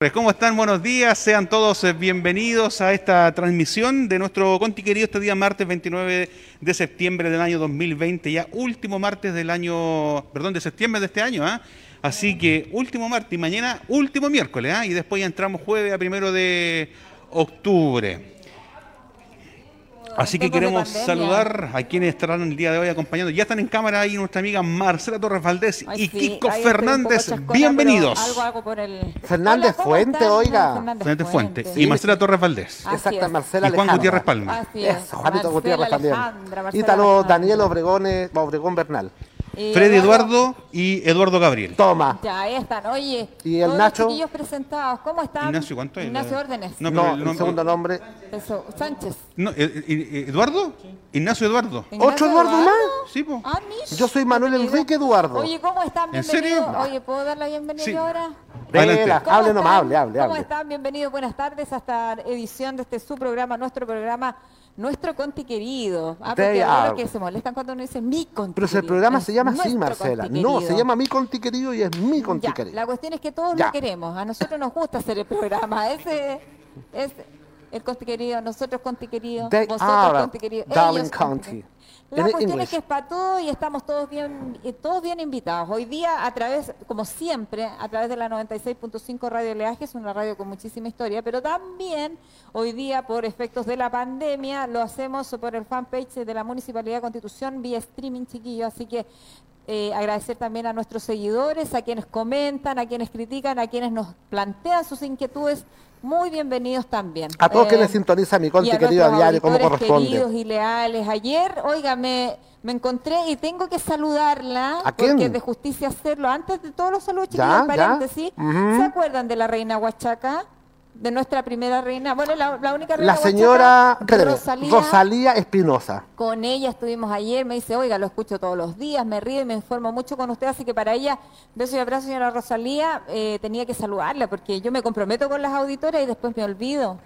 Pues, ¿Cómo están? Buenos días. Sean todos eh, bienvenidos a esta transmisión de nuestro Conti querido este día martes 29 de septiembre del año 2020, ya último martes del año, perdón, de septiembre de este año, ¿ah? Así que último martes y mañana último miércoles, ¿ah? Y después ya entramos jueves a primero de octubre. Así que queremos saludar a quienes estarán el día de hoy acompañando. Ya están en cámara ahí nuestra amiga Marcela Torres Valdés y Kiko Fernández. Bienvenidos. Fernández Fuente, oiga. Fernández Fuente. Y Marcela Torres Valdés. Exacto, Marcela Y Juan Gutiérrez Palma. Así es. Juanito Gutiérrez también. Ítalo Daniel Obregón Bernal. Freddy Eduardo y Eduardo Gabriel. Toma. Ya, ahí están, oye. ¿Y el Nacho? Los chiquillos presentados, ¿cómo están? Ignacio, ¿cuánto es? Ignacio Órdenes. No, No, pero el, el segundo nombre. Eso, Sánchez. No, eh, eh, ¿Eduardo? Ignacio Eduardo. ¿Otro Eduardo más? Sí, po. Ah, Mish. Yo soy Manuel Bienvenido. Enrique Eduardo. Oye, ¿cómo están? ¿En Bienvenidos. serio? Oye, ¿puedo dar la bienvenida Sí. ahora? Adelante. Vela, ¿Cómo hable nomás, están? hable, hable, ¿Cómo hable. están? Bienvenidos, buenas tardes a esta edición de este su programa, nuestro programa, nuestro Conti Querido. Ah, porque que se molestan cuando uno dice mi Conti Pero si el Querido. programa Es se llama así, Marcela. No, se Querido. llama Mi Conti Querido y es Mi Conti Ya, Querido. la cuestión es que todos Ya. lo queremos. A nosotros nos gusta hacer el programa. Ese es el Conti querido, nosotros Conti querido, They vosotros Conti querido, Darling ellos Conti County. La cuestión es que es para todos y estamos todos bien, eh, todos bien invitados. Hoy día, a través, como siempre, a través de la 96.5 Radio Leaje, es una radio con muchísima historia, pero también hoy día, por efectos de la pandemia, lo hacemos por el fanpage de la Municipalidad de Constitución vía streaming, chiquillos. Así que eh, agradecer también a nuestros seguidores, a quienes comentan, a quienes critican, a quienes nos plantean sus inquietudes. Muy bienvenidos también. A todos Eh, quienes sintonizan Mi a Querido a diario como auditores queridos corresponde. y leales. Ayer, oiga, me, encontré y tengo que saludarla, ¿A quién? porque es de justicia hacerlo. Antes de todos los saludos, chiquillos, paréntesis, Ujú. ¿se acuerdan de la reina Huachaca? De nuestra primera reina, bueno, la, la única reina La señora. Rosalía Espinosa. Con ella estuvimos ayer, me dice, oiga, lo escucho todos los días, me río y me informo mucho con usted, así que para ella, beso y abrazo, señora Rosalía, eh, tenía que saludarla, porque yo me comprometo con las auditoras y después me olvido.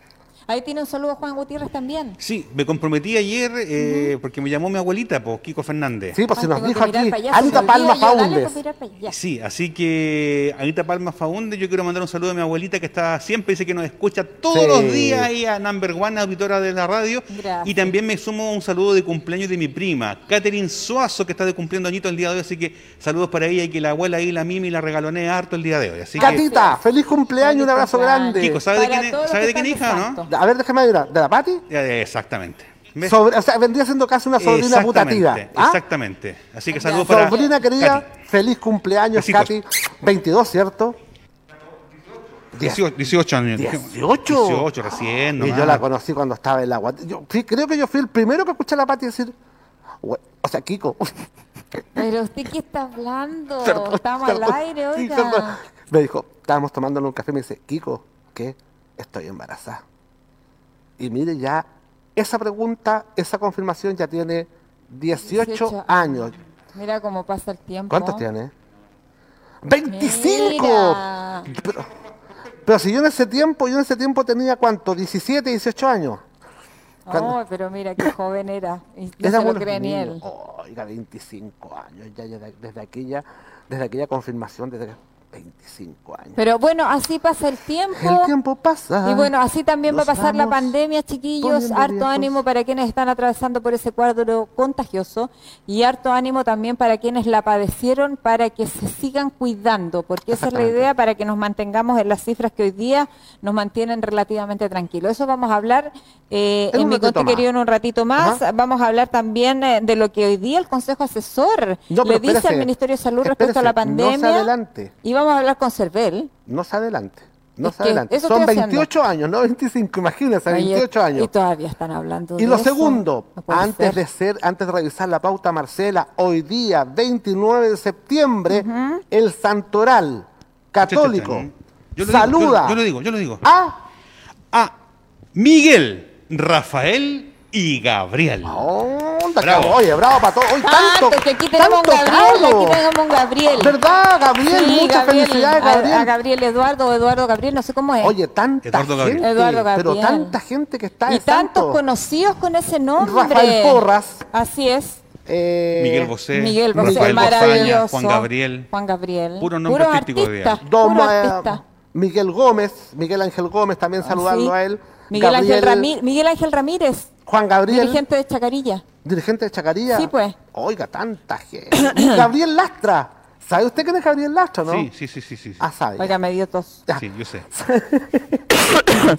Ahí tiene un saludo Juan Gutiérrez también. Sí, me comprometí ayer eh, porque me llamó mi abuelita, pues, Kiko Fernández. Sí, pues se nos dijo aquí allá, Anita Palma Faundes. Sí, así que Anita Palma Faunde, yo quiero mandar un saludo a mi abuelita que está siempre, dice que nos escucha todos Sí. los días ahí a Number One, auditora de la radio. Gracias. Y también me sumo a un saludo de cumpleaños de mi prima, Catherine Suazo, que está de cumpliendo añito el día de hoy, así que saludos para ella y que la abuela ahí, la Mimi, la regalonea harto el día de hoy. Así que, Catita, feliz cumpleaños, un abrazo cumpleaños. grande. Kiko, ¿sabe de Para quién, ¿sabe de quién hija no? A ver, déjame ver, ¿de la Pati? Exactamente. O sea, vendría siendo casi una sobrina Exactamente, putativa. ¿ah? Exactamente. Así que saludos para Sobrina querida, Katy. feliz cumpleaños, Besitos. Katy. 22, ¿cierto? 18, 18 años. 18. 18 recién. Y yo la conocí cuando estaba en la Yo fui- creo que yo fui el primero que escuché a la Pati decir, o sea, Kiko. Pero usted qué está hablando? Perdón, Estamos perdón, al aire, oiga. Me dijo, estábamos tomándole un café y me dice, Kiko, ¿qué? Estoy embarazada. Y mire, ya esa pregunta, esa confirmación ya tiene 18, 18 años. Mira cómo pasa el tiempo. ¿Cuántos tiene? ¡25! Mira. Pero, pero si yo en ese tiempo, yo en ese tiempo tenía cuánto, 17, 18 años. Cuando- Oh, pero mira qué joven era. Y no Era se lo cree ni él. Oiga, 25 años, ya, ya de- desde aquella, desde aquella confirmación, desde 25 años. Pero bueno, así pasa el tiempo. El tiempo pasa. Y bueno, así también va a nos pasar la pandemia, chiquillos. Harto viejos. ánimo para quienes están atravesando por ese cuadro contagioso y harto ánimo también para quienes la padecieron, para que se sigan cuidando, porque esa es la idea para que nos mantengamos en las cifras que hoy día nos mantienen relativamente tranquilos. Eso vamos a hablar eh, En mi conte querido en un ratito más. Ajá. Vamos a hablar también eh, de lo que hoy día el Consejo Asesor No, le dice al Ministerio de Salud respecto a la espérese, no se pandemia. adelante. y vamos a hablar con Cervel. No se adelante. No Es se adelante. eso Son estoy haciendo. 28 años, no 25, imagínense, Oye, 28 años. Y todavía están hablando Y de lo eso. segundo, No antes ser. de ser, antes de revisar la pauta, Marcela, hoy día, 29 de septiembre, el Santoral Católico Yo lo digo, saluda yo, yo lo digo, yo lo digo. a A Miguel, Rafael y Gabriel. Onda, Bravo. cabrón. Oye, bravo para todos. Hoy Ah, tanto, porque aquí tenemos un tanto Gabriel, cabro. aquí tenemos un Gabriel. ¿Verdad, Gabriel? Sí, Muchas Gabriel, felicidades, a- Gabriel. A, Gabriel Eduardo, Eduardo Gabriel, no sé cómo es. Oye, tanta Eduardo Gabriel. Eduardo pero Gabriel. tanta gente que está y de tantos conocidos con ese nombre. Rafael Porras. Así es. Eh, Miguel Bosé, Miguel Bosé, Rafael Bozaña. Juan Gabriel. Juan Gabriel. Puro nombre Puro artístico de artista, día. Don, puro eh, artista. Miguel Gómez, Miguel Ángel Gómez, también Ah, saludando sí. a él. Miguel Ángel, Ramí- Miguel Ángel Ramírez, Juan Gabriel, dirigente, dirigente de Chacarilla. de Chacarilla. Sí, pues. Oiga, tanta gente. Gabriel Lastra. ¿Sabe usted quién es Gabriel Lastra, no? Sí, sí, sí, sí, sí. Ah, sabe. Oiga, me dio tos. Sí, yo sé.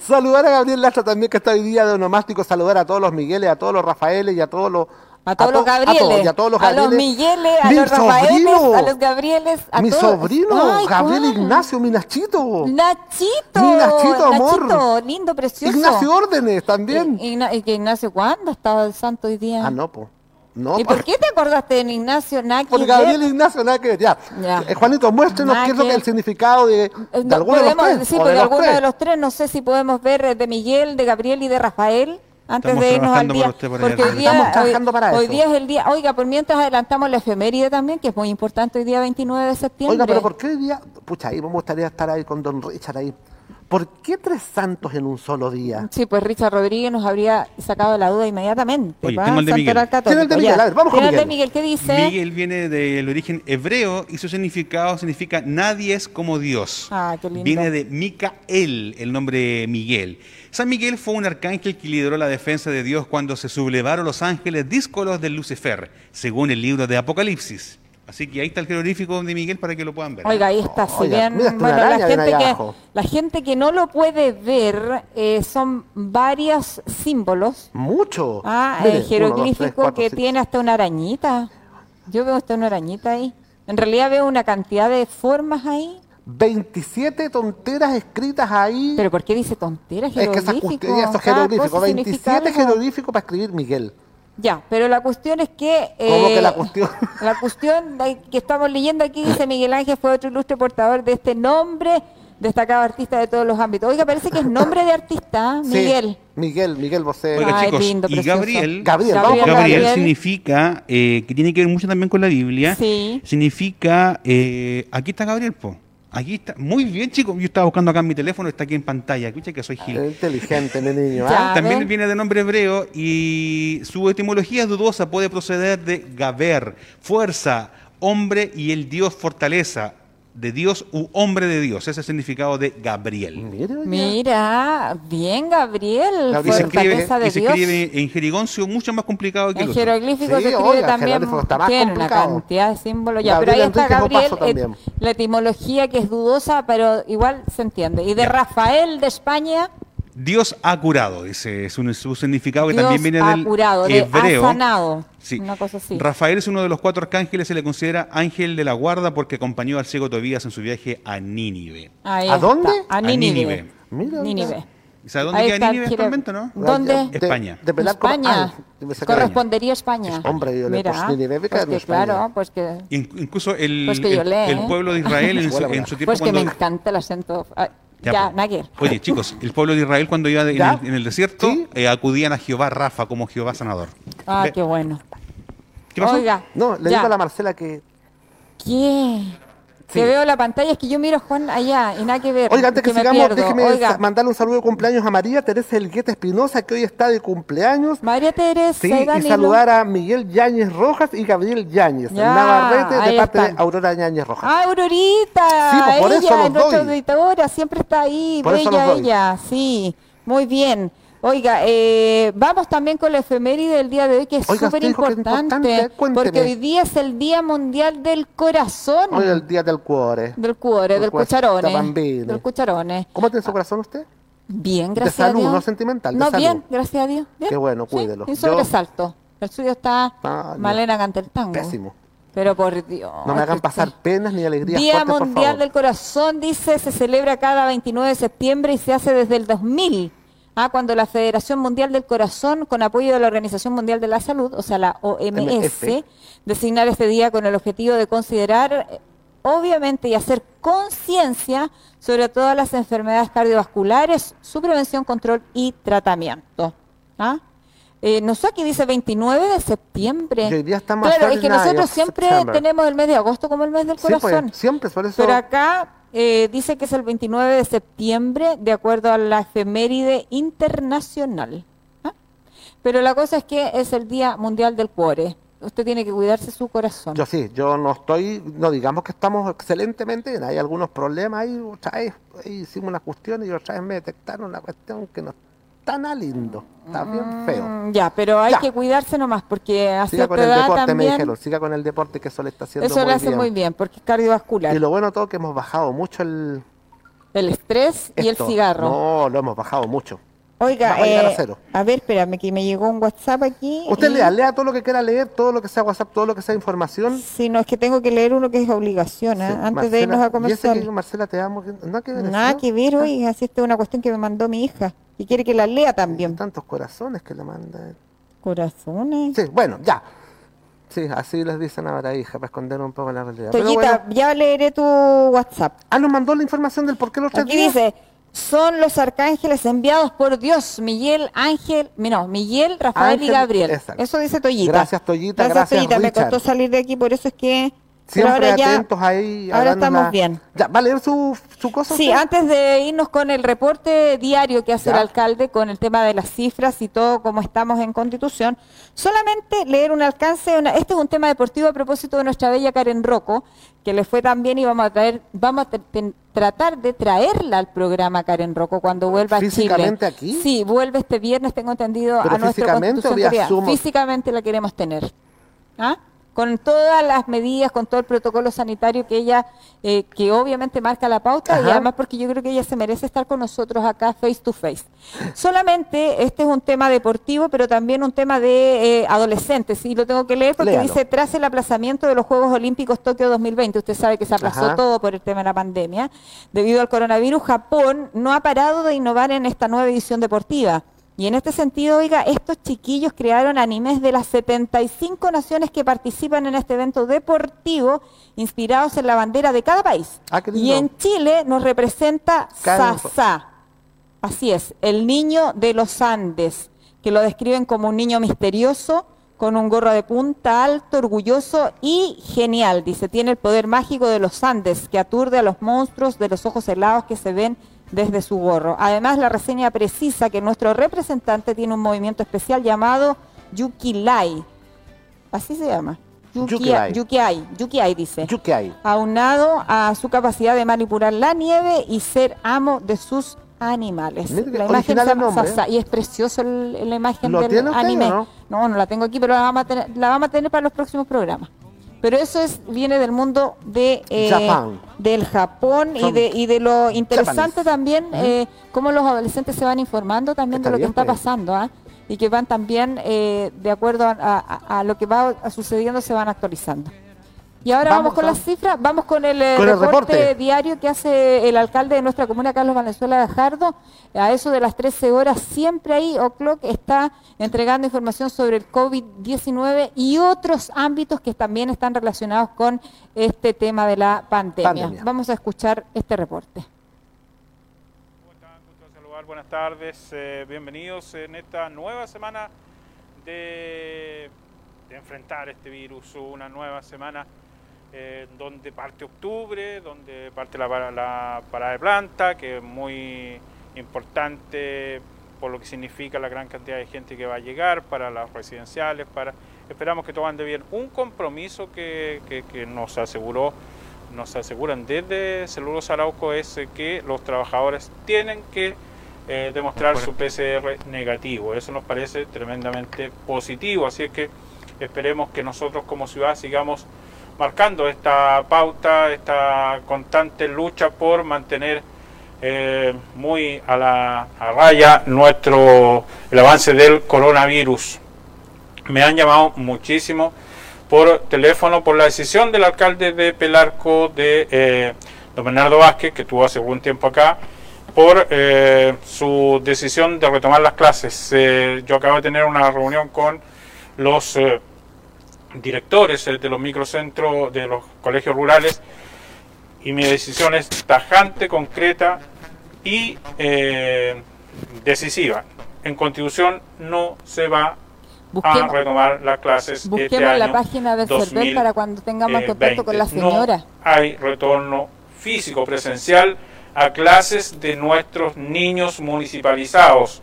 Saludar a Gabriel Lastra también, que está hoy día de onomástico. Saludar a todos los Migueles, a todos los Rafaeles y a todos los. A todos to- los Gabrieles. A todos, y a todos los Gabrieles. Migueles, a los Rafaeles, sobrino. a los Gabrieles. A Mi todos. sobrino, Ay, Gabriel. Ignacio, mi Nachito. Nachito. Mi Nachito, amor. Nachito, lindo, precioso. Ignacio Órdenes también. Igna- ¿Y que Ignacio cuándo estaba el santo hoy día? Ah, no, pues. No, ¿Y por qué te acordaste de Ignacio Naki? Por Gabriel Ignacio, ver. Ya. Ya. Eh, Juanito, muéstrenos qué es lo que- el significado de, de Eh, no, alguno de los podemos- tres. Sí, porque de los alguno tres. de los tres, no sé si podemos ver de Miguel, de Gabriel y de Rafael. Antes Estamos de irnos al por día, usted por allá, porque hoy día, Estamos trabajando hoy, para hoy día es el día, oiga, por mientras adelantamos la efeméride también, que es muy importante hoy día 29 de septiembre. Oiga, pero ¿por qué hoy día? Pucha, ahí me gustaría estar ahí con Don Richard ahí. ¿Por qué tres santos en un solo día? Sí, pues Richard Rodríguez nos habría sacado la duda inmediatamente. Oye, tengo el de Miguel. Tiene el de Miguel, a ver, vamos con Tiene el de Miguel. Miguel, ¿qué dice? Miguel viene del origen hebreo y su significado significa nadie es como Dios. Ah, qué lindo. Viene de Micael, el nombre Miguel. San Miguel fue un arcángel que lideró la defensa de Dios cuando se sublevaron los ángeles díscolos de Lucifer, según el libro de Apocalipsis. Así que ahí está el jeroglífico de Miguel para que lo puedan ver. Oiga, ahí está, si Oiga, bien, bueno, la gente, que, la gente que no lo puede ver eh, son varios símbolos Mucho. Ah, Mire, el uno, jeroglífico dos, tres, cuatro, que tiene hasta una arañita. Yo veo hasta una arañita ahí. En realidad veo una cantidad de formas ahí. 27 tonteras escritas ahí. Pero ¿por qué dice tonteras es que esas esos jeroglíficos, cosa significa 27 algo. jeroglíficos para escribir Miguel. Ya, pero la cuestión es que... ¿Cómo eh, que la cuestión? La cuestión de- que estamos leyendo aquí dice Miguel Ángel fue otro ilustre portador de este nombre, destacado artista de todos los ámbitos. Oiga, parece que es nombre de artista. Sí, Miguel. Miguel, Miguel Bosé. Oiga, Ay, chicos, lindo, y. Gabriel, Gabriel, Gabriel Gabriel. significa, eh, que tiene que ver mucho también con la Biblia, Sí. significa, eh, aquí está Gabriel, po. Aquí está, muy bien chicos, yo estaba buscando acá en mi teléfono, está aquí en pantalla, escucha que soy Gil. Inteligente, mi niño. ¿ah? También viene de nombre hebreo y su etimología es dudosa, puede proceder de Gaber, fuerza, hombre y el Dios fortaleza, de Dios u hombre de Dios, ese es el significado de Gabriel. Mire, oiga. Mira, bien Gabriel, Gabriel, Y se escribe, de y se Dios. escribe en jerigoncio mucho más complicado que el En otro. jeroglífico Sí, se escribe oiga, el también, está más tiene una cantidad de símbolos. Ya, Gabriel pero ahí está Enrique Gabriel, Mopazo eh, también. la etimología que es dudosa, pero igual se entiende. Y de Rafael de España, Dios ha curado, dice es un, su significado que Dios también viene ha del curado, de hebreo. ha sanado. Sí. Una cosa así. Rafael es uno de los cuatro arcángeles, se le considera ángel de la guarda porque acompañó al ciego Tobías en su viaje a Nínive. Ahí ¿A está, dónde? A A Nínive. Nínive. Mira, Nínive. ¿Y sabe dónde Ahí queda Nínive actualmente, no? ¿Dónde? De- España. De como- España. Ah, Correspondería a España. Hombre, yo le Mira, puse Nínive, que pues que España. claro, pues que, In- Incluso el, Pues que yo el- el ¿eh? pueblo de Israel en su, en su tiempo pues que me encanta el acento. Ya, Ya, pues. Oye, chicos, el pueblo de Israel cuando iba de- en, ¿Ya? el, en el desierto Sí. eh, acudían a Jehová Rafa como Jehová sanador. Ah, Ve- qué bueno. ¿Qué pasó? Oiga, No, le ya. digo a la Marcela que. ¿Qué? Sí. Que veo la pantalla, es que yo miro a Juan allá y nada que ver. Oiga, antes que, sigamos, déjeme Oiga, mandarle un saludo de cumpleaños a María Teresa Elgueta Espinosa, que hoy está de cumpleaños. María Teresa Sí, y saludar a Miguel Yáñez Rojas y Gabriel Yáñez, Ya, Navarrete, de parte están. de Aurora Yáñez Rojas. Ah, Aurorita. Sí, pues, por eso ella, los nuestra doy. auditora, siempre está ahí. Por eso bella ella, sí. Muy bien. Oiga, eh, vamos también con la efeméride del día de hoy, que es súper importante, porque hoy día es el Día Mundial del Corazón. Hoy es el día del cuore. Del cuore, Del del cucharone. Del cucharone. ¿Cómo tiene su corazón usted? Bien, De gracias salud, a Dios. no sentimental, de No, salud. bien, gracias a Dios. Bien. Qué bueno, Sí, cuídelo. Un Yo- sobresalto. El suyo está Ah. Malena canta el tango. Pésimo. Pero por Dios. No me hagan pasar penas ni alegrías Día fuertes, por Mundial favor. del Corazón, dice, se celebra cada 29 de septiembre y se hace desde el 2000. Ah, cuando la Federación Mundial del Corazón, con apoyo de la Organización Mundial de la Salud, o sea, la OMS, MF. designar este día con el objetivo de considerar, eh, obviamente, y hacer conciencia sobre todas las enfermedades cardiovasculares, su prevención, control y tratamiento. ¿Ah? Eh, no sé, aquí dice 29 de septiembre. Estamos claro, es que 39 nosotros siempre tenemos el mes de agosto como el mes del Sí, pues, corazón. siempre, por eso. Pero acá eh, dice que es el 29 de septiembre, de acuerdo a la efeméride internacional. ¿ah? Pero la cosa es que es el Día Mundial del Cuore. usted tiene que cuidarse su corazón. Yo sí, yo no estoy, no digamos que estamos excelentemente hay algunos problemas ahí, otra vez hicimos una cuestión y otra vez me detectaron una cuestión que no nada lindo, está bien feo. Mm, ya, pero hay Ya. que cuidarse nomás, porque a Siga con el deporte, me también, dijeron, siga con el deporte que eso le está haciendo eso muy lo hace bien. muy bien, porque es cardiovascular. Y lo bueno todo que hemos bajado mucho el... El estrés y el cigarro. No, lo hemos bajado mucho. Oiga, a a eh, a ver, espérame, que me llegó un WhatsApp aquí. Usted y- lea, lea todo lo que quiera leer, todo lo que sea WhatsApp, todo lo que sea información. Sí, no, es que tengo que leer uno que es obligación, ¿eh? Sí, antes de irnos a comercial. que, Marcela, te amo. que- No, que Nada que ver, oiga, si esta es una cuestión que me mandó mi hija y quiere que la lea también. Tantos corazones que le manda. Corazones. Sí, bueno, ya. Sí, así les dicen ahora, hija, para esconder un poco la realidad. Pero Toyita, bueno. ya leeré tu WhatsApp. Ah, nos mandó la información del por qué los tres Aquí días. dice, son los arcángeles enviados por Dios, Miguel, Ángel, no, Miguel, Rafael y Gabriel. exacto. Eso dice Toyita. Gracias, Toyita, gracias, Toyita. Me costó salir de aquí, por eso es que... Siempre ahora ya- atentos ahí. ahora dándonos estamos la- bien. Ya, ¿va a leer su, su cosa? Sí, usted? antes de irnos con el reporte diario que hace Ya. el alcalde con el tema de las cifras y todo como estamos en Constitución, solamente leer un alcance, una- este es un tema deportivo a propósito de nuestra bella Karen Rocco, que le fue tan bien y vamos a traer, vamos a tra- tratar de traerla al programa Karen Rocco cuando vuelva a Chile. ¿Físicamente aquí? Sí, vuelve este viernes, tengo entendido, ¿Pero a nuestra físicamente o Constitución vía? Físicamente la queremos tener. ¿Ah? Con todas las medidas, con todo el protocolo sanitario que ella, eh, que obviamente marca la pauta y además porque yo creo que ella se merece estar con nosotros acá face to face. Solamente este es un tema deportivo, pero también un tema de eh, adolescentes, y lo tengo que leer porque Léalo. dice, tras el aplazamiento de los Juegos Olímpicos Tokio 2020, usted sabe que se aplazó Ajá. todo por el tema de la pandemia, debido al coronavirus, Japón no ha parado de innovar en esta nueva edición deportiva. Y en este sentido, oiga, estos chiquillos crearon animes de las 75 naciones que participan en este evento deportivo, inspirados en la bandera de cada país. Ah, y en Chile nos representa Sasa. Así es, el niño de los Andes, que lo describen como un niño misterioso, con un gorro de punta alto, orgulloso y genial. Dice, tiene el poder mágico de los Andes, que aturde a los monstruos de los ojos helados que se ven desde su gorro. Además, la reseña precisa que nuestro representante tiene un movimiento especial llamado Yukilai. Así se llama. Yukilai. Yukiai, Yukiai dice Yuki hay. aunado a su capacidad de manipular la nieve y ser amo de sus animales. La imagen se nombre, Sasa, y es precioso el- la imagen ¿Lo del anime. no? no, no la tengo aquí, pero la vamos a tener, la vamos a tener para los próximos programas. Pero eso es viene del mundo de eh, Japón. del Japón y de, y de lo interesante Japanese. también eh, cómo los adolescentes se van informando también Está de lo bien, que está pues. pasando ¿ah? y que van también eh, de acuerdo a, a- a lo que va sucediendo se van actualizando. Y ahora vamos, Vamos con a- las cifras, vamos con el, eh, Con el reporte, reporte. diario que hace el alcalde de nuestra comuna, Carlos Valenzuela Gajardo. A eso de las 13 horas, siempre ahí, O'Clock está entregando información sobre el COVID-19 y otros ámbitos que también están relacionados con este tema de la pandemia. Pandemia. Vamos a escuchar este reporte. ¿Cómo están? Gusto saludar, buenas tardes, eh, bienvenidos en esta nueva semana de, de enfrentar este virus, una nueva semana eh, donde parte octubre, donde parte la, para- la parada de planta, que es muy importante por lo que significa la gran cantidad de gente que va a llegar para las residenciales, para esperamos que tomen de bien un compromiso que, que- que nos aseguró nos aseguran desde Celulosa Arauco es eh, que los trabajadores tienen que eh, demostrar su PCR negativo. Eso nos parece tremendamente positivo. Así es que esperemos que nosotros como ciudad sigamos marcando esta pauta, esta constante lucha por mantener eh, muy a la a raya nuestro el avance del coronavirus. Me han llamado muchísimo por teléfono por la decisión del alcalde de Pelarco, de eh, don Bernardo Vázquez, que estuvo hace algún tiempo acá, por eh, su decisión de retomar las clases. Yo acabo de tener una reunión con los directores de los microcentros, de los colegios rurales, y mi decisión es tajante, concreta y eh, decisiva. En Constitución no se va a retomar las clases este busquemos la año página del CERVEL 2000, para cuando tengamos contacto con la 20. No señora. hay retorno físico presencial a clases de nuestros niños municipalizados.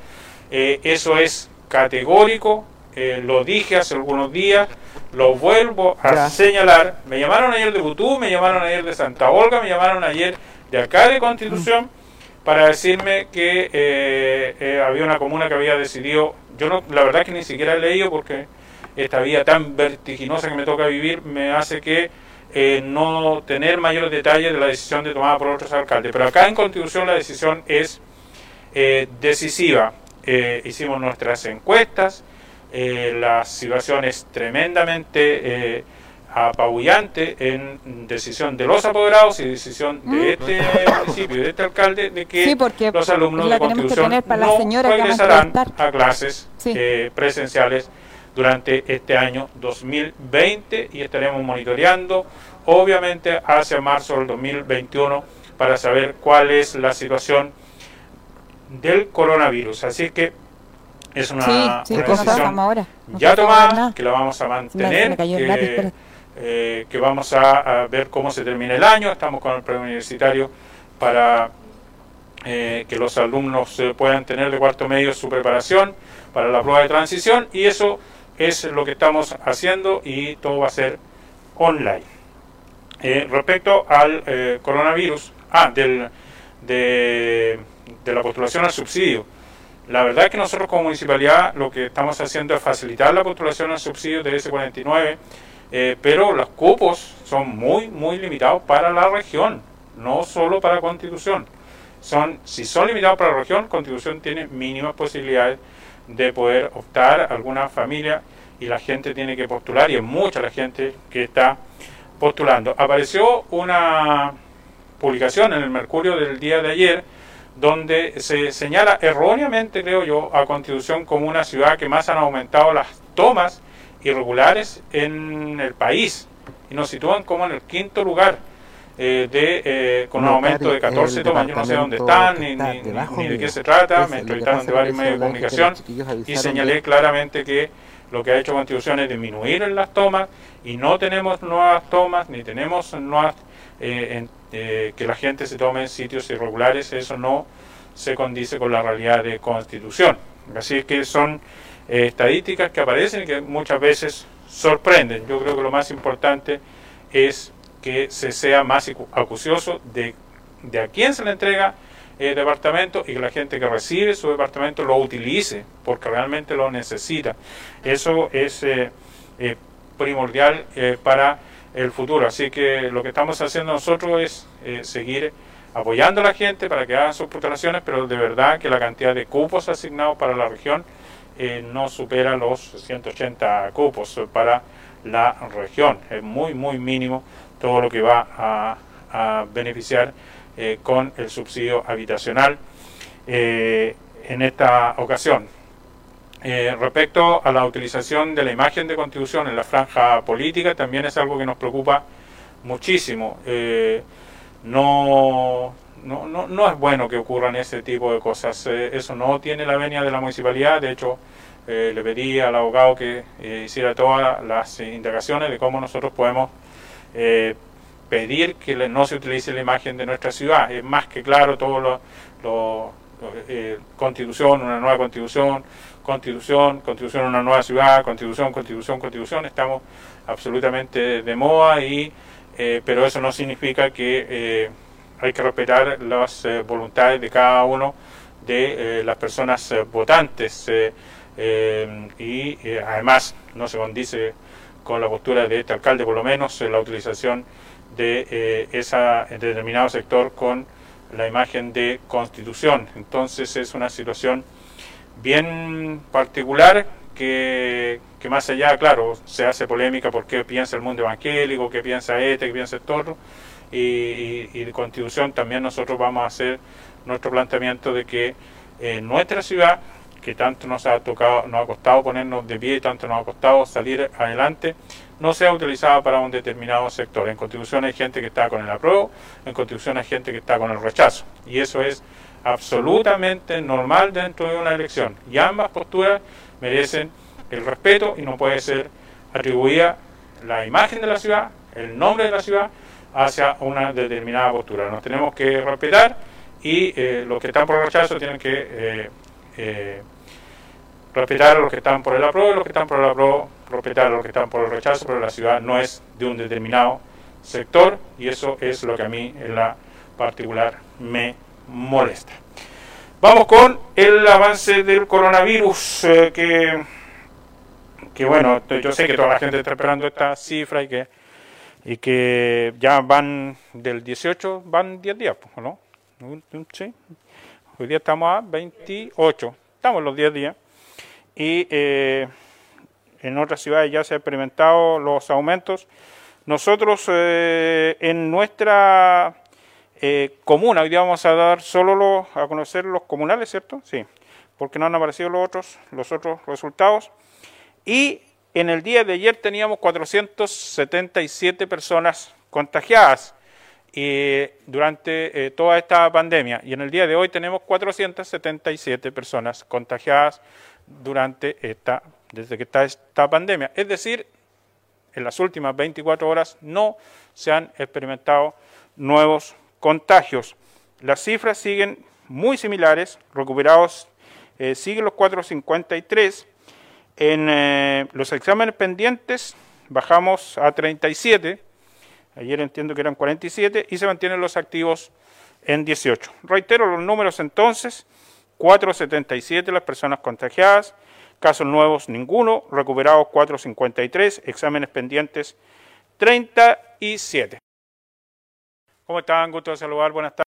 Eh, eso es categórico, eh, lo dije hace algunos días, lo vuelvo a Ya. señalar. Me llamaron ayer de Butú, me llamaron ayer de Santa Olga, me llamaron ayer de acá de Constitución para decirme que eh, eh, había una comuna que había decidido, yo no, la verdad que ni siquiera he leído porque esta vida tan vertiginosa que me toca vivir me hace que eh, no tener mayores detalles de la decisión de tomada por otros alcaldes. Pero acá en Constitución la decisión es eh, decisiva. Hicimos nuestras encuestas, eh, la situación es tremendamente eh, apabullante en decisión de los apoderados y decisión de este municipio y de este alcalde de que Mm. Sí, los alumnos de Constitución para no a regresarán a clases Sí. eh, presenciales durante este año 2020 y estaremos monitoreando obviamente hacia marzo del 2021 para saber cuál es la situación del coronavirus. Así que es una, Sí, sí, una ¿cómo decisión estamos ahora? No ya tomada, que la vamos a me- mantener, me lápiz, eh, que vamos a, a ver cómo se termina el año. Estamos con el preuniversitario para eh, que los alumnos eh, puedan tener de cuarto medio su preparación para la prueba de transición y eso es lo que estamos haciendo y todo va a ser online. Eh, respecto al eh, coronavirus, ah, del, de, de la postulación al subsidio. La verdad es que nosotros como municipalidad lo que estamos haciendo es facilitar la postulación al subsidio de S49, eh, pero los cupos son muy, muy limitados para la región, no solo para Constitución. Son, si son limitados para la región, Constitución tiene mínimas posibilidades de poder optar a alguna familia y la gente tiene que postular y es mucha la gente que está postulando. Apareció una publicación en el Mercurio del día de ayer donde se señala erróneamente, creo yo, a Constitución como una ciudad que más han aumentado las tomas irregulares en el país y nos sitúan como en el quinto lugar eh, de eh, con un aumento de Cari, 14 el tomas. Yo no sé dónde están ni, está ni- de qué se trata. Me entrevistaron de varios medios de comunicación y señalé de- claramente que lo que ha hecho Constitución es disminuir en las tomas y no tenemos nuevas tomas ni tenemos nuevas eh, en- eh, que la gente se tome en sitios irregulares, eso no se condice con la realidad de Constitución. Así que son eh, estadísticas que aparecen y que muchas veces sorprenden. Yo creo que lo más importante es que se sea más acu- acucioso de, de a quién se le entrega el departamento y que la gente que recibe su departamento lo utilice porque realmente lo necesita. Eso es eh, eh, primordial eh, para el futuro. Así que lo que estamos haciendo nosotros es eh, seguir apoyando a la gente para que hagan sus postulaciones, pero de verdad que la cantidad de cupos asignados para la región eh, no supera los 180 cupos para la región. Es muy, muy mínimo todo lo que va a, beneficiar eh, con el subsidio habitacional en esta ocasión. Eh, respecto a la utilización de la imagen de constitución en la franja política, también es algo que nos preocupa muchísimo. Eh, no, no, no, no es bueno que ocurran ese tipo de cosas. Eh, eso no tiene la venia de la municipalidad. De hecho, eh, le pedí al abogado que hiciera todas las indagaciones de cómo nosotros podemos pedir que no se utilice la imagen de nuestra ciudad. Es más que claro todo lo, lo- constitución, una nueva constitución, constitución, constitución, una nueva ciudad, constitución, constitución, constitución. Estamos absolutamente de moda y eh, pero eso no significa que eh, hay que respetar las eh, voluntades de cada uno de las personas votantes y además no se condice con la postura de este alcalde, por lo menos en la utilización de esa de determinado sector con la imagen de constitución. Entonces es una situación bien particular que, que más allá, claro, se hace polémica por qué piensa el mundo evangélico, qué piensa este, qué piensa el otro, y, y, de constitución también nosotros vamos a hacer nuestro planteamiento de que en nuestra ciudad, que tanto nos ha tocado, nos ha costado ponernos de pie, tanto nos ha costado salir adelante, no sea utilizada para un determinado sector. En constitución hay gente que está con el apruebo, en constitución hay gente que está con el rechazo, y eso es absolutamente normal dentro de una elección. Y ambas posturas merecen el respeto y no puede ser atribuida la imagen de la ciudad, el nombre de la ciudad, hacia una determinada postura. Nos tenemos que respetar y eh, los que están por rechazo tienen que eh, eh, respetar a los que están por el apruebo y los que están por el apruebo, respetar a los que están por el rechazo, pero la ciudad no es de un determinado sector y eso es lo que a mí en la particular me molesta. Vamos con el avance del coronavirus, eh, que, que bueno, yo sé que toda la gente está esperando esta cifra y que, y que ya van del 18, van 10 días, ¿no? ¿Sí? Hoy día estamos a 28, estamos los 10 días y eh, en otras ciudades ya se han experimentado los aumentos. Nosotros eh, en nuestra eh, comuna, hoy día vamos a dar solo a conocer los comunales, ¿cierto? Sí, porque no han aparecido los otros, los otros resultados. Y en el día de ayer teníamos 477 personas contagiadas durante toda esta pandemia. Y en el día de hoy tenemos 477 personas contagiadas durante esta, desde que está esta pandemia. Es decir, en las últimas 24 horas no se han experimentado nuevos contagios. Las cifras siguen muy similares, recuperados eh, siguen los 453. En eh, los exámenes pendientes bajamos a 37, ayer entiendo que eran 47, y se mantienen los activos en 18. Reitero los números entonces, 477 las personas contagiadas, casos nuevos ninguno, recuperados 453, exámenes pendientes 37. ¿Cómo están? Gusto de saludar, buenas tardes.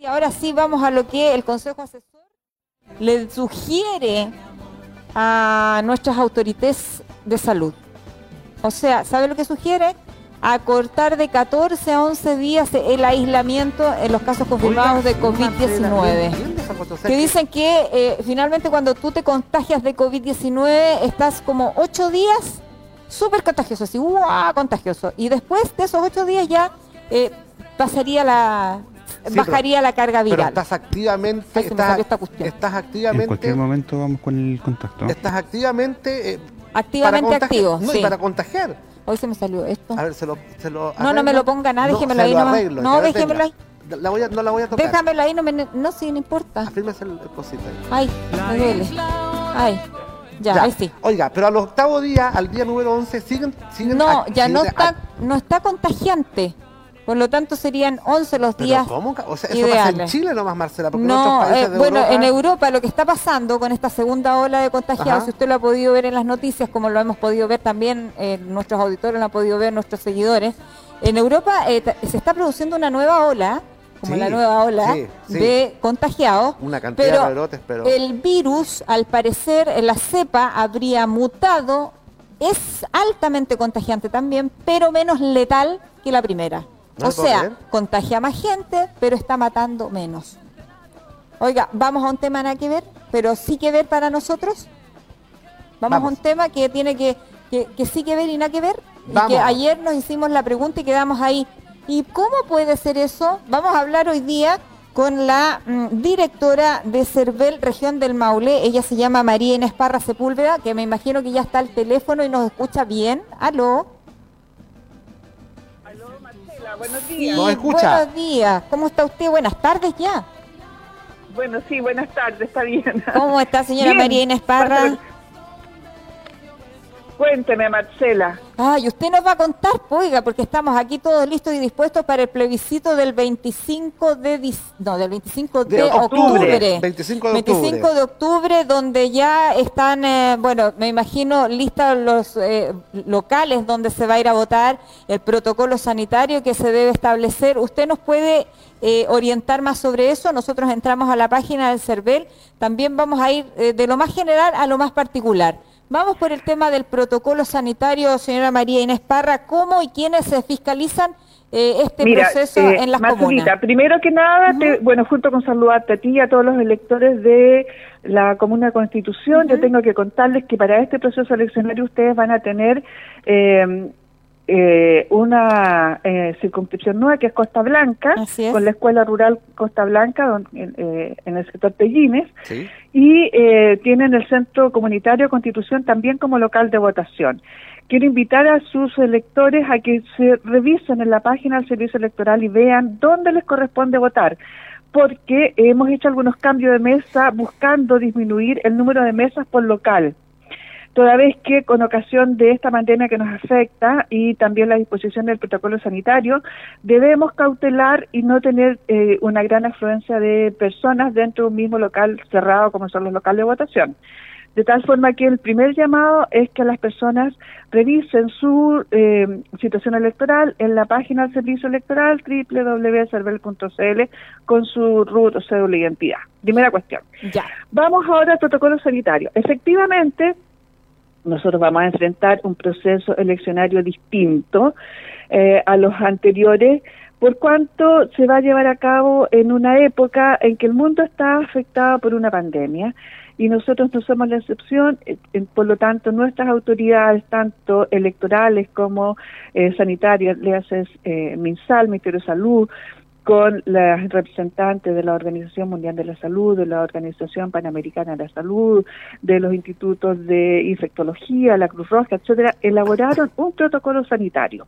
Y ahora sí vamos a lo que el Consejo Asesor le sugiere a nuestras autoridades de salud. O sea, ¿sabe lo que sugiere? Acortar de 14 a 11 días el aislamiento en los casos confirmados de COVID-19. Que dicen que eh, finalmente cuando tú te contagias de COVID-19 estás como 8 días súper contagioso, así, ¡guau! contagioso. Y después de esos 8 días ya eh, pasaría la, bajaría la carga viral. Pero estás activamente, estás, activamente. En cualquier momento vamos con el contacto. Estás activamente. Eh, activamente activo. No, y para contagiar. Hoy se me salió esto. A ver, se lo. Se lo no, no me lo ponga nada, déjemelo ahí nomás. No, déjemelo ahí. La voy a, no la voy a tocar. Déjamelo ahí, no, me, no sí, no importa. Afírmese el, el cosito ahí. Ay, me duele. Ay. Ya, ahí sí. Oiga, pero al octavo día, al día número 11, siguen... siguen no, ya no está, no está contagiante. Por lo tanto, serían 11 los días. ¿Cómo? O sea, eso pasa en Chile nomás, Marcela. Porque no, en eh, bueno, en Europa lo que está pasando con esta segunda ola de contagiados, si usted lo ha podido ver en las noticias, como lo hemos podido ver también, eh, nuestros auditores lo han podido ver, nuestros seguidores, en Europa eh, se está produciendo una nueva ola como la nueva ola de contagiados. Una cantidad de brotes, pero... El virus, al parecer, la cepa habría mutado, es altamente contagiante también, pero menos letal que la primera o sea, contagia más gente, pero está matando menos. Oiga, vamos a un tema nada que ver, pero sí que ver para nosotros. Vamos, a un tema que tiene que, que, sí que ver y nada que ver. Y que ayer nos hicimos la pregunta y quedamos ahí. ¿Y cómo puede ser eso? Vamos a hablar hoy día con la mm, directora de CERVEL Región del Maule. Ella se llama María Inés Parra Sepúlveda, que me imagino que ya está al teléfono y nos escucha bien. Aló buenos días. escucha. Buenos días. ¿Cómo está usted? Buenas tardes ya. Bueno, sí, buenas tardes, está bien. ¿Cómo está, señora María Inés Parra? Cuénteme, Marcela. Ay, usted nos va a contar, pues, oiga, porque estamos aquí todos listos y dispuestos para el plebiscito del 25 de no, del 25 de, octubre. 25 de 25 de octubre, donde ya están, eh, bueno, me imagino listos los eh, locales donde se va a ir a votar, el protocolo sanitario que se debe establecer. ¿Usted nos puede eh, orientar más sobre eso? Nosotros entramos a la página del CERVEL, también vamos a ir de lo más general a lo más particular. Vamos por el tema del protocolo sanitario, señora María Inés Parra. ¿Cómo y quiénes se fiscalizan eh, este proceso eh, en las comunas? Primero que nada, bueno, junto con saludarte a ti y a todos los electores de la Comuna de Constitución, yo tengo que contarles que para este proceso eleccionario ustedes van a tener eh, eh, una eh, circunscripción nueva que es Costa Blanca, con la Escuela Rural Costa Blanca eh, en el sector Tellines, y eh, tienen el Centro Comunitario Constitución también como local de votación. Quiero invitar a sus electores a que se revisen en la página del Servicio Electoral y vean dónde les corresponde votar porque hemos hecho algunos cambios de mesa buscando disminuir el número de mesas por local toda vez que con ocasión de esta pandemia que nos afecta y también la disposición del protocolo sanitario, debemos cautelar y no tener eh, una gran afluencia de personas dentro de un mismo local cerrado como son los locales de votación. De tal forma que el primer llamado es que las personas revisen su eh, situación electoral en la página del servicio electoral www.cervel.cl con su RUT o cédula de identidad. Primera cuestión. Ya. Vamos ahora al protocolo sanitario. Efectivamente, nosotros vamos a enfrentar un proceso eleccionario distinto eh, a los anteriores, por cuanto se va a llevar a cabo en una época en que el mundo está afectado por una pandemia y nosotros no somos la excepción, eh, por lo tanto nuestras autoridades, tanto electorales como eh, sanitarias, le haces eh, MinSal, Ministerio de Salud, con las representantes de la Organización Mundial de la Salud, de la Organización Panamericana de la Salud, de los institutos de infectología, la Cruz Roja, etcétera, elaboraron un protocolo sanitario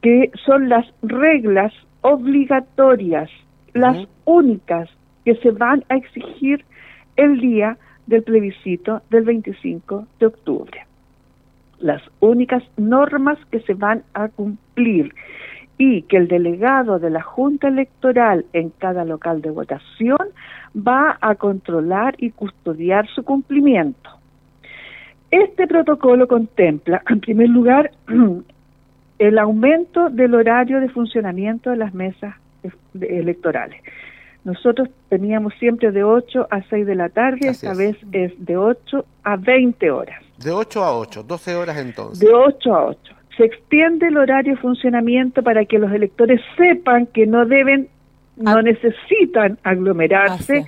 que son las reglas obligatorias, las únicas que se van a exigir el día del plebiscito del 25 de octubre. Las únicas normas que se van a cumplir y que el delegado de la Junta Electoral en cada local de votación va a controlar y custodiar su cumplimiento. Este protocolo contempla, en primer lugar, el aumento del horario de funcionamiento de las mesas electorales. Nosotros teníamos siempre de 8 a 6 de la tarde, Así esta es. vez es de 8 a 20 horas. De 8 a 8, 12 horas entonces. De 8 a 8. Se extiende el horario de funcionamiento para que los electores sepan que no deben, no Ah. necesitan aglomerarse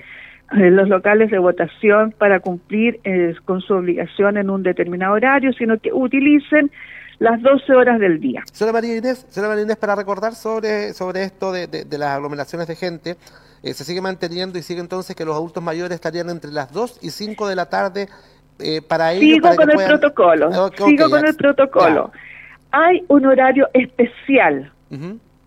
en los locales de votación para cumplir eh, con su obligación en un determinado horario, sino que utilicen las 12 horas del día. Señora María Inés, señora María Inés, para recordar sobre, sobre esto de, de- de las aglomeraciones de gente, eh, se sigue manteniendo y sigue entonces que los adultos mayores estarían entre las 2 y 5 de la tarde eh, para ellos. Sigo para con que el puedan- protocolo, ok, sigo con el protocolo. Hay un horario especial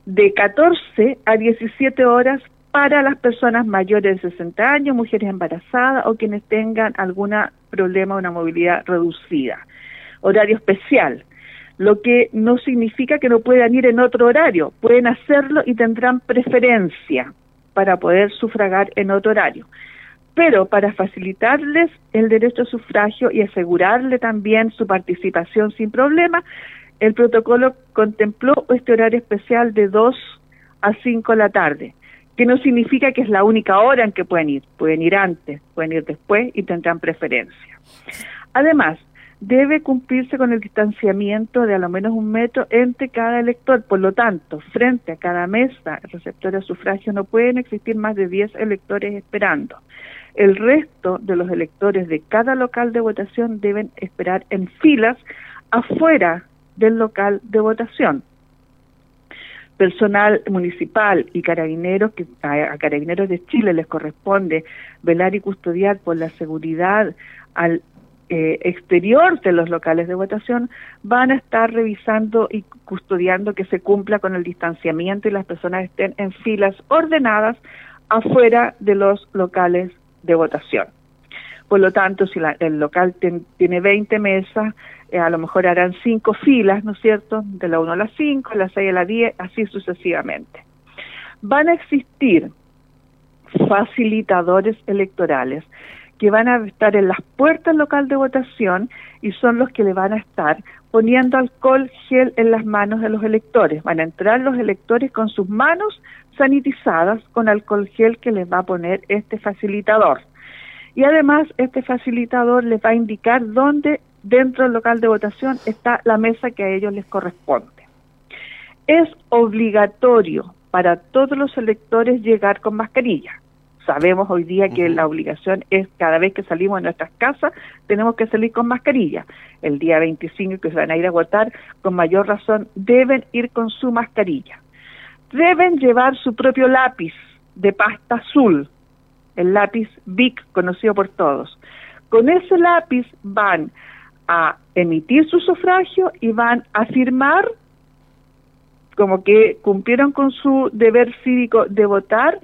de 14 a 17 horas para las personas mayores de 60 años, mujeres embarazadas o quienes tengan algún problema o una movilidad reducida. Horario especial, lo que no significa que no puedan ir en otro horario, pueden hacerlo y tendrán preferencia para poder sufragar en otro horario. Pero para facilitarles el derecho a sufragio y asegurarle también su participación sin problema, el protocolo contempló este horario especial de 2 a 5 de la tarde, que no significa que es la única hora en que pueden ir, pueden ir antes, pueden ir después y tendrán preferencia. Además, debe cumplirse con el distanciamiento de a lo menos un metro entre cada elector, por lo tanto, frente a cada mesa receptor de sufragio no pueden existir más de 10 electores esperando. El resto de los electores de cada local de votación deben esperar en filas afuera del local de votación. Personal municipal y carabineros, que a, carabineros de Chile les corresponde velar y custodiar por la seguridad al eh, exterior de los locales de votación, van a estar revisando y custodiando que se cumpla con el distanciamiento y las personas estén en filas ordenadas afuera de los locales de votación. Por lo tanto, si la- el local ten- tiene 20 mesas, eh, a lo mejor harán cinco filas, ¿no es cierto? De la 1 a la 5, de la 6 a la 10, así sucesivamente. Van a existir facilitadores electorales que van a estar en las puertas local de votación y son los que le van a estar poniendo alcohol gel en las manos de los electores. Van a entrar los electores con sus manos sanitizadas con alcohol gel que les va a poner este facilitador. Y además este facilitador les va a indicar dónde dentro del local de votación está la mesa que a ellos les corresponde. Es obligatorio para todos los electores llegar con mascarilla. Sabemos hoy día que la obligación es cada vez que salimos de nuestras casas tenemos que salir con mascarilla. El día 25 que se van a ir a votar, con mayor razón deben ir con su mascarilla. Deben llevar su propio lápiz de pasta azul, el lápiz Bic conocido por todos. Con ese lápiz van a emitir su sufragio y van a firmar como que cumplieron con su deber cívico de votar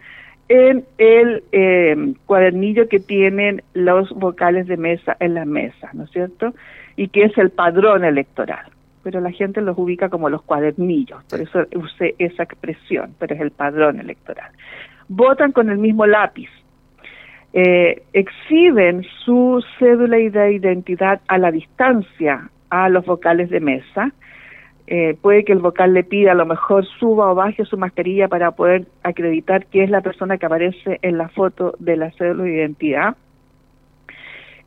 en el eh, cuadernillo que tienen los vocales de mesa en las mesas, ¿no es cierto? Y que es el padrón electoral. Pero la gente los ubica como los cuadernillos, por eso usé esa expresión, pero es el padrón electoral. Votan con el mismo lápiz. Eh, exhiben su cédula de identidad a la distancia a los vocales de mesa. Eh, puede que el vocal le pida a lo mejor suba o baje su mascarilla para poder acreditar que es la persona que aparece en la foto de la cédula de identidad.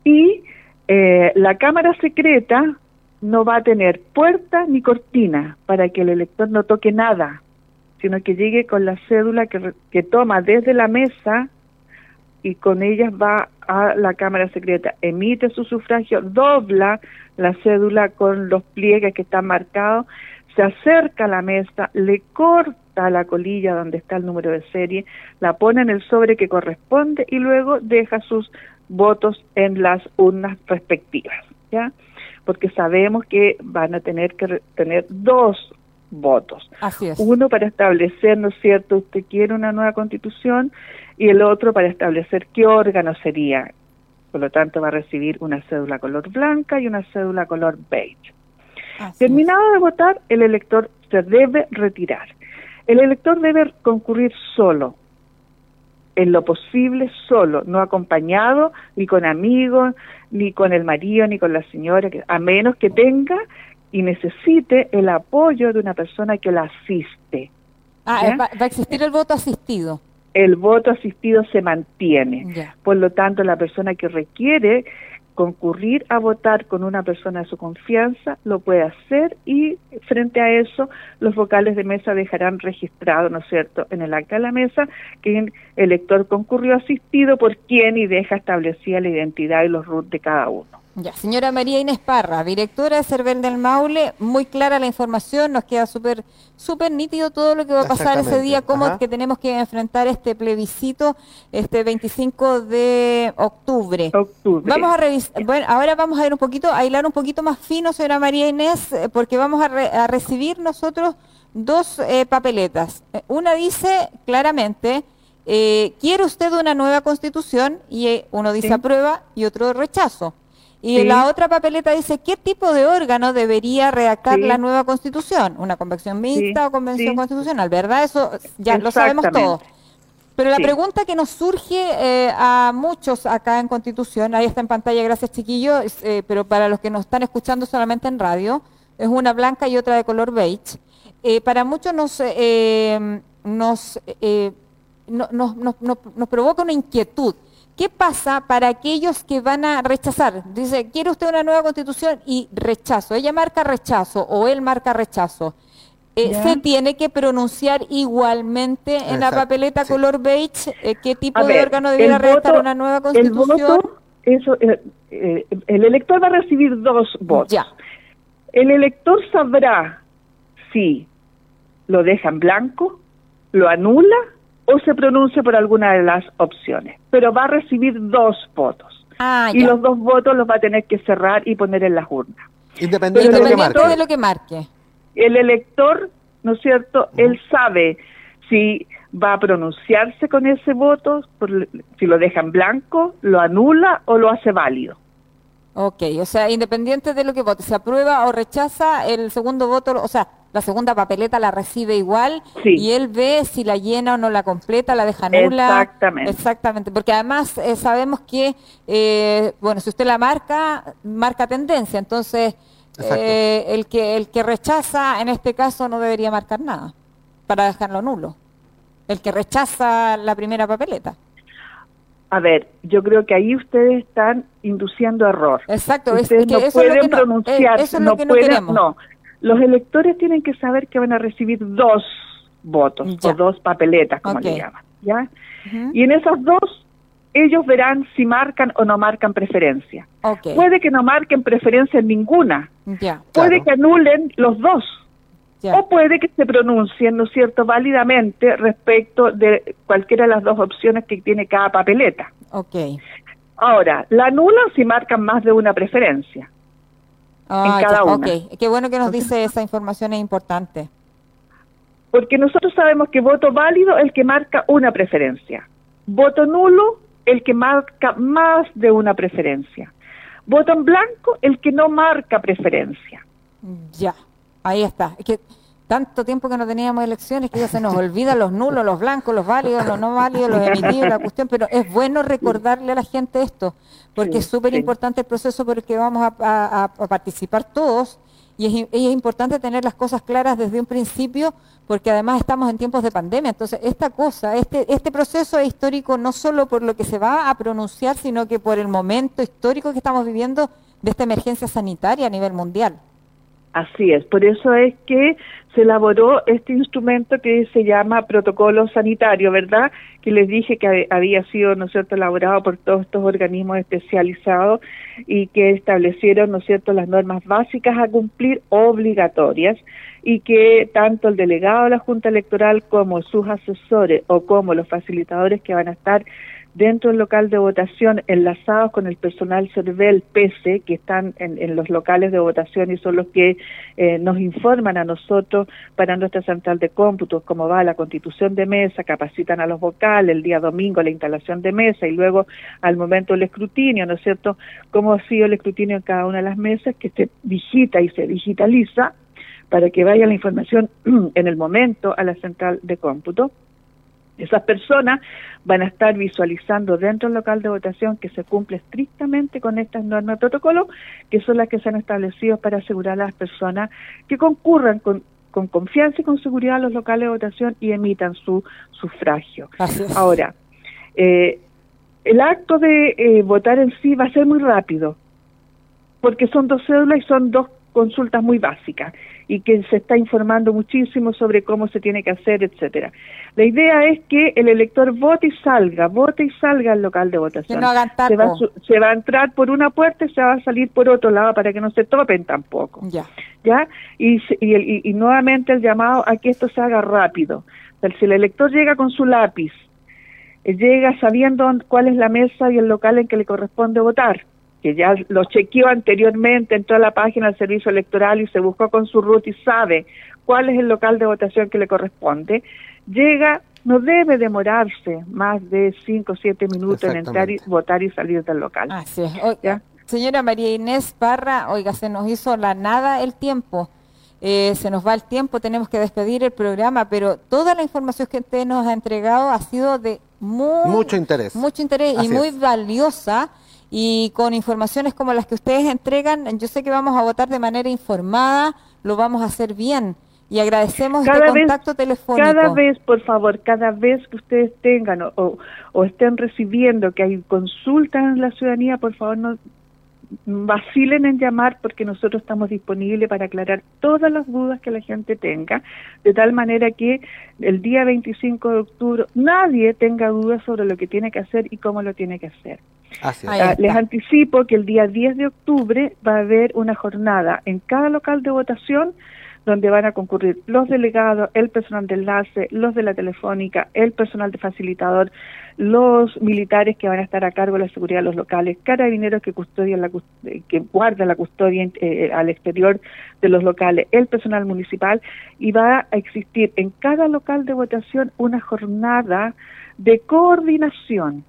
Y eh, la cámara secreta no va a tener puerta ni cortina para que el elector no toque nada, sino que llegue con la cédula que, que toma desde la mesa y con ellas va a la Cámara Secreta, emite su sufragio, dobla la cédula con los pliegues que están marcados, se acerca a la mesa, le corta la colilla donde está el número de serie, la pone en el sobre que corresponde y luego deja sus votos en las urnas respectivas, ¿ya? Porque sabemos que van a tener que tener dos votos. Así es. Uno para establecer, ¿no es cierto?, usted quiere una nueva constitución y el otro para establecer qué órgano sería. Por lo tanto, va a recibir una cédula color blanca y una cédula color beige. Así es. Terminado de votar, el elector se debe retirar. El elector debe concurrir solo, en lo posible solo, no acompañado ni con amigos, ni con el marido, ni con la señora, a menos que tenga y necesite el apoyo de una persona que la asiste. Ah, ¿Ya? eh, va a existir el voto asistido. El voto asistido se mantiene. Por lo tanto, la persona que requiere concurrir a votar con una persona de su confianza, lo puede hacer y frente a eso los vocales de mesa dejarán registrado, ¿no es cierto?, en el acta de la mesa que el elector concurrió asistido por quién y deja establecida la identidad y los RUT de cada uno. Ya, señora María Inés Parra, directora de Cervel del Maule, muy clara la información, nos queda súper súper nítido todo lo que va a pasar ese día, cómo que tenemos que enfrentar este plebiscito este 25 de octubre. Vamos a revisar, bueno, ahora vamos a ir un poquito, a hilar un poquito más fino, señora María Inés, eh, porque vamos a, recibir nosotros dos eh, papeletas. Eh, una dice claramente, ¿quiere usted una nueva constitución? Y uno dice aprueba y otro rechazo. Y la otra papeleta dice qué tipo de órgano debería redactar la nueva constitución, una convención mixta o convención constitucional, ¿verdad? Eso ya lo sabemos todos. Pero la pregunta que nos surge eh, a muchos acá en Constitución, ahí está en pantalla, gracias chiquillos, eh, pero para los que nos están escuchando solamente en radio, es una blanca y otra de color beige. Eh, para muchos nos, nos, nos, nos, nos provoca una inquietud. ¿Qué pasa para aquellos que van a rechazar? Dice, ¿quiere usted una nueva constitución? Y rechazo. Ella marca rechazo o él marca rechazo. Eh, ¿Se tiene que pronunciar igualmente en la papeleta color beige eh, qué tipo de órgano debiera redactar una nueva constitución? El, eso, eh, el elector va a recibir dos votos. Ya. El elector sabrá si lo deja en blanco, lo anula o se pronuncia por alguna de las opciones, pero va a recibir dos votos. Ah, y los dos votos los va a tener que cerrar y poner en las urnas. Independiente de, lo que marque. El elector, ¿no es cierto? Él sabe si va a pronunciarse con ese voto, si lo deja en blanco, lo anula o lo hace válido. Ok, o sea, independiente de lo que vote, se aprueba o rechaza el segundo voto, o sea, la segunda papeleta la recibe igual y él ve si la llena o no la completa, la deja nula. Exactamente. Exactamente, porque además eh, sabemos que, eh, bueno, si usted la marca, marca tendencia, entonces eh, el, que, el que rechaza en este caso no debería marcar nada para dejarlo nulo. El que rechaza la primera papeleta. A ver, yo creo que ahí ustedes están induciendo error. Exacto, ustedes no pueden pronunciar, no, pueden, no, los electores tienen que saber que van a recibir dos votos o dos papeletas, como le llaman, ¿ya? Y en esas dos ellos verán si marcan o no marcan preferencia. Puede que no marquen preferencia en ninguna. puede que anulen los dos. O puede que se pronuncien, ¿no es cierto?, válidamente respecto de cualquiera de las dos opciones que tiene cada papeleta. Ahora, la anulan si marcan más de una preferencia en ah, cada una. Qué bueno que nos dice esa información, es importante. Porque nosotros sabemos que voto válido es el que marca una preferencia. Voto nulo, el que marca más de una preferencia. Voto en blanco, el que no marca preferencia. Ya, ahí está. que tanto tiempo que no teníamos elecciones que ya se nos olvidan los nulos, los blancos, los válidos, los no válidos, los emitidos, la cuestión, pero es bueno recordarle a la gente esto, porque es súper importante el proceso por el que vamos a, participar todos y es, importante tener las cosas claras desde un principio, porque además estamos en tiempos de pandemia, entonces esta cosa, este, este proceso es histórico no solo por lo que se va a pronunciar, sino que por el momento histórico que estamos viviendo de esta emergencia sanitaria a nivel mundial. Así es, por eso es que se elaboró este instrumento que se llama protocolo sanitario, ¿verdad? Que les dije que había sido, ¿no es cierto?, elaborado por todos estos organismos especializados y que establecieron, ¿no es cierto?, las normas básicas a cumplir obligatorias y que tanto el delegado de la Junta Electoral como sus asesores o como los facilitadores que van a estar dentro del local de votación enlazados con el personal CERVEL PC que están en, los locales de votación y son los que eh, nos informan a nosotros para nuestra central de cómputos cómo va la constitución de mesa, capacitan a los vocales el día domingo la instalación de mesa y luego al momento del escrutinio, ¿no es cierto?, cómo ha sido el escrutinio en cada una de las mesas que se digita y se digitaliza para que vaya la información en el momento a la central de cómputo esas personas van a estar visualizando dentro del local de votación que se cumple estrictamente con estas normas de protocolo, que son las que se han establecido para asegurar a las personas que concurran con con confianza y con seguridad a los locales de votación y emitan su sufragio. Ahora, eh, el acto de eh, votar en sí va a ser muy rápido, porque son dos cédulas y son dos consultas muy básicas y que se está informando muchísimo sobre cómo se tiene que hacer, etcétera. La idea es que el elector vote y salga, vote y salga al local de votación. no se, va, se, va, a entrar por una puerta y se va a salir por otro lado para que no se topen tampoco. Ya. ¿Ya? Y, y, y, nuevamente el llamado a que esto se haga rápido. si el elector llega con su lápiz, eh, llega sabiendo cuál es la mesa y el local en que le corresponde votar, que ya lo chequeó anteriormente, entró a la página del servicio electoral y se buscó con su root y sabe cuál es el local de votación que le corresponde, llega, no debe demorarse más de 5 o 7 minutos en entrar y votar y salir del local. Así es. Señora María Inés Parra, oiga, se nos hizo la nada el tiempo. Eh, se nos va el tiempo, tenemos que despedir el programa, pero toda la información que usted nos ha entregado ha sido de mucho interés. Mucho interés y muy valiosa y con informaciones como las que ustedes entregan, yo sé que vamos a votar de manera informada, lo vamos a hacer bien. Y agradecemos cada este contacto telefónico. Cada vez, por favor, cada vez que ustedes tengan o, o, estén recibiendo que hay consultas en la ciudadanía, por favor, no vacilen en llamar porque nosotros estamos disponibles para aclarar todas las dudas que la gente tenga, de tal manera que el día 25 de octubre nadie tenga dudas sobre lo que tiene que hacer y cómo lo tiene que hacer. Ah, les anticipo que el día 10 de octubre va a haber una jornada en cada local de votación donde van a concurrir los delegados, el personal de enlace, los de la telefónica, el personal de facilitador, los militares que van a estar a cargo de la seguridad de los locales, carabineros que custodian la que guardan la custodia eh, al exterior de los locales, el personal municipal y va a existir en cada local de votación una jornada de coordinación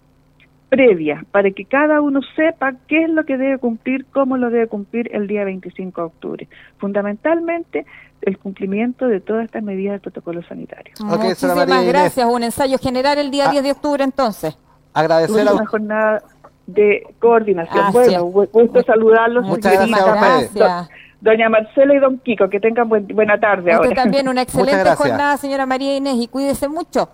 previa para que cada uno sepa qué es lo que debe cumplir, cómo lo debe cumplir el día 25 de octubre. Fundamentalmente el cumplimiento de todas estas medidas del protocolo sanitario. Muchísimas gracias. Un ensayo general el día 10 ah. de octubre entonces. Agradecer a una jornada de coordinación. bueno, gusto saludarlos. Muchas gracias Doña Marcela y don Kiko, que tengan buena tarde Usted también una excelente jornada, señora María Inés, y cuídese mucho.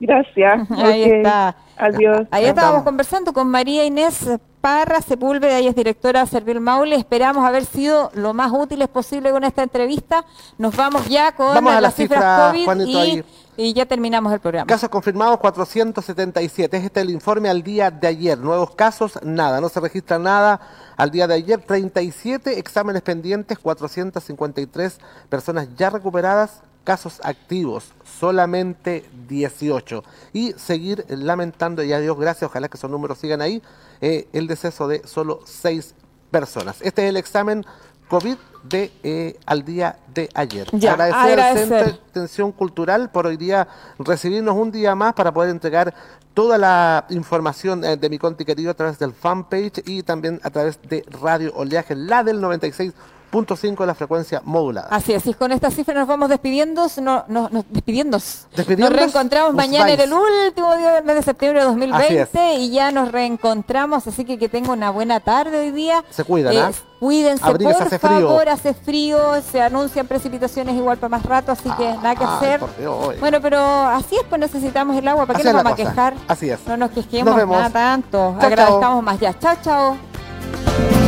Gracias. Ahí está. Adiós. Ahí estábamos conversando con María Inés Parra Sepúlveda, ella es directora de Servil Maule. Esperamos haber sido lo más útiles posible con esta entrevista. Nos vamos ya con las cifras COVID y, y, ya terminamos el programa. Casos confirmados 477. Este es el informe al día de ayer. Nuevos casos, nada. No se registra nada al día de ayer. 37 exámenes pendientes, 453 personas ya recuperadas, casos activos, solamente 18. Y seguir lamentando, y a Dios gracias, ojalá que esos números sigan ahí, eh, el deceso de solo 6 personas. Este es el examen COVID de eh, al día de ayer. agradecer, al Centro de Atención Cultural por hoy día recibirnos un día más para poder entregar toda la información eh, de mi conti querido a través del fanpage y también a través de Radio Oleaje, la del 96 punto cinco de la frecuencia modulada. Así es, y con esta cifra nos vamos despidiendo, no, no, nos despidiéndonos. Nos reencontramos mañana en el último día del mes de septiembre de 2020 y ya nos reencontramos, así que que tenga una buena tarde hoy día. Se cuidan, ¿ah? Cuídense, por favor, hace frío, se anuncian precipitaciones igual para más rato, así que nada que hacer. bueno, pero así es, pues necesitamos el agua, ¿para qué nos vamos a quejar? Así es. No nos quejemos nada tanto, agradezcamos más ya. Chao, chao.